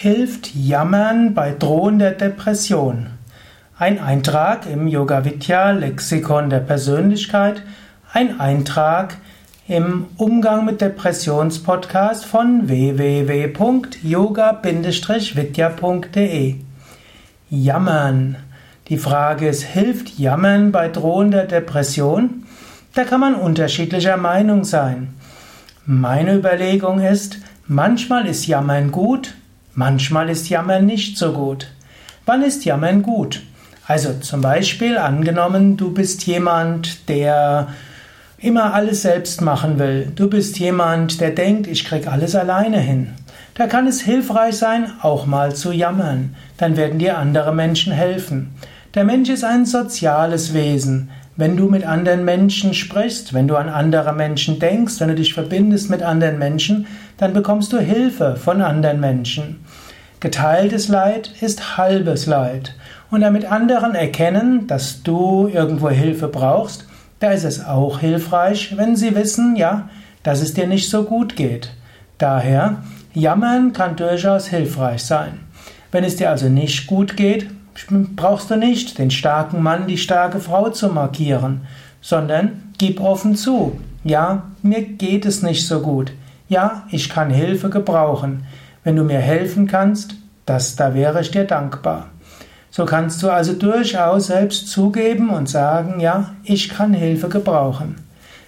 Hilft Jammern bei drohender Depression? Ein Eintrag im Yoga Vidya Lexikon der Persönlichkeit, ein Eintrag im Umgang mit Depressions Podcast von www.yoga-vidya.de. Jammern. Die Frage ist, hilft Jammern bei drohender Depression? Da kann man unterschiedlicher Meinung sein. Meine Überlegung ist, manchmal ist Jammern gut, Manchmal ist Jammern nicht so gut. Wann ist Jammern gut? Also zum Beispiel angenommen, du bist jemand, der immer alles selbst machen will. Du bist jemand, der denkt, ich krieg alles alleine hin. Da kann es hilfreich sein, auch mal zu jammern. Dann werden dir andere Menschen helfen. Der Mensch ist ein soziales Wesen. Wenn du mit anderen Menschen sprichst, wenn du an andere Menschen denkst, wenn du dich verbindest mit anderen Menschen, dann bekommst du Hilfe von anderen Menschen. Geteiltes Leid ist halbes Leid. Und damit anderen erkennen, dass du irgendwo Hilfe brauchst, da ist es auch hilfreich, wenn sie wissen, ja, dass es dir nicht so gut geht. Daher, jammern kann durchaus hilfreich sein. Wenn es dir also nicht gut geht, brauchst du nicht den starken Mann, die starke Frau zu markieren, sondern gib offen zu. Ja, mir geht es nicht so gut. Ja, ich kann Hilfe gebrauchen. Wenn du mir helfen kannst, das, da wäre ich dir dankbar. So kannst du also durchaus selbst zugeben und sagen, ja, ich kann Hilfe gebrauchen.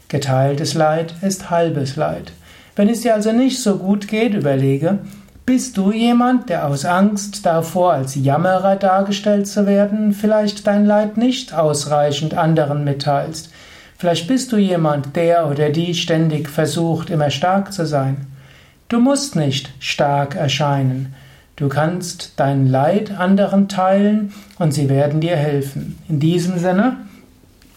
Geteiltes Leid ist halbes Leid. Wenn es dir also nicht so gut geht, überlege, bist du jemand, der aus Angst davor, als Jammerer dargestellt zu werden, vielleicht dein Leid nicht ausreichend anderen mitteilst? Vielleicht bist du jemand, der oder die ständig versucht, immer stark zu sein. Du musst nicht stark erscheinen. Du kannst dein Leid anderen teilen und sie werden dir helfen. In diesem Sinne,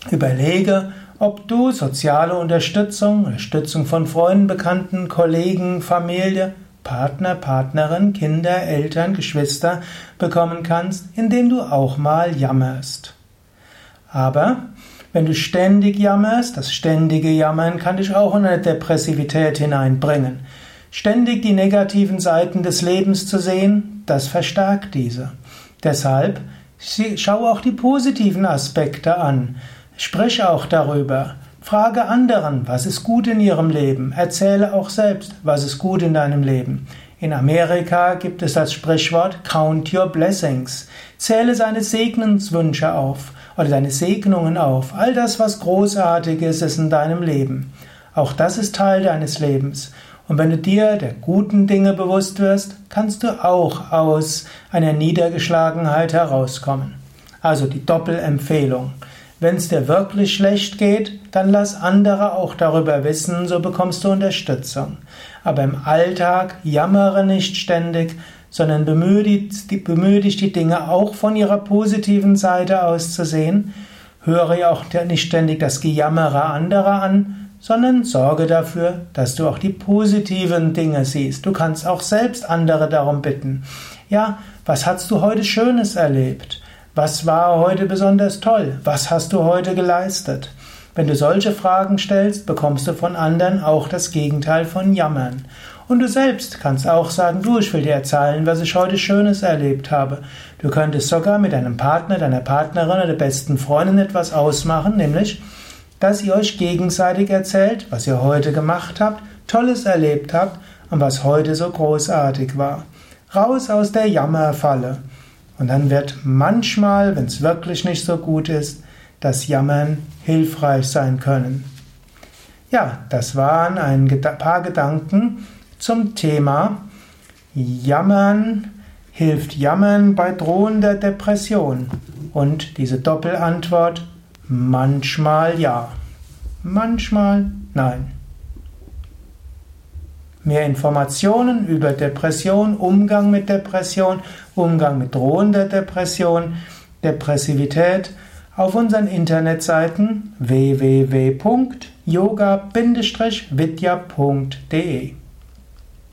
überlege, ob du soziale Unterstützung, Unterstützung von Freunden, Bekannten, Kollegen, Familie, Partner, Partnerin, Kinder, Eltern, Geschwister bekommen kannst, indem du auch mal jammerst. Aber wenn du ständig jammerst, das ständige Jammern kann dich auch in eine Depressivität hineinbringen. Ständig die negativen Seiten des Lebens zu sehen, das verstärkt diese. Deshalb schau auch die positiven Aspekte an. Sprich auch darüber. Frage anderen, was ist gut in ihrem Leben. Erzähle auch selbst, was ist gut in deinem Leben. In Amerika gibt es das Sprichwort Count your blessings. Zähle seine Segnenswünsche auf oder deine Segnungen auf. All das, was großartiges ist in deinem Leben. Auch das ist Teil deines Lebens. Und wenn du dir der guten Dinge bewusst wirst, kannst du auch aus einer Niedergeschlagenheit herauskommen. Also die Doppelempfehlung. Wenn es dir wirklich schlecht geht, dann lass andere auch darüber wissen, so bekommst du Unterstützung. Aber im Alltag jammere nicht ständig, sondern bemühe, die, bemühe dich, die Dinge auch von ihrer positiven Seite aus zu sehen. Höre auch nicht ständig das Gejammere anderer an, sondern sorge dafür, dass du auch die positiven Dinge siehst. Du kannst auch selbst andere darum bitten. Ja, was hast du heute Schönes erlebt? Was war heute besonders toll? Was hast du heute geleistet? Wenn du solche Fragen stellst, bekommst du von anderen auch das Gegenteil von Jammern. Und du selbst kannst auch sagen, du, ich will dir erzählen, was ich heute Schönes erlebt habe. Du könntest sogar mit deinem Partner, deiner Partnerin oder der besten Freundin etwas ausmachen, nämlich, dass ihr euch gegenseitig erzählt, was ihr heute gemacht habt, Tolles erlebt habt und was heute so großartig war. Raus aus der Jammerfalle. Und dann wird manchmal, wenn es wirklich nicht so gut ist, das Jammern hilfreich sein können. Ja, das waren ein paar Gedanken zum Thema Jammern hilft Jammern bei drohender Depression. Und diese Doppelantwort manchmal ja, manchmal nein. Mehr Informationen über Depression, Umgang mit Depression, Umgang mit drohender Depression, Depressivität auf unseren Internetseiten www.yoga-vidya.de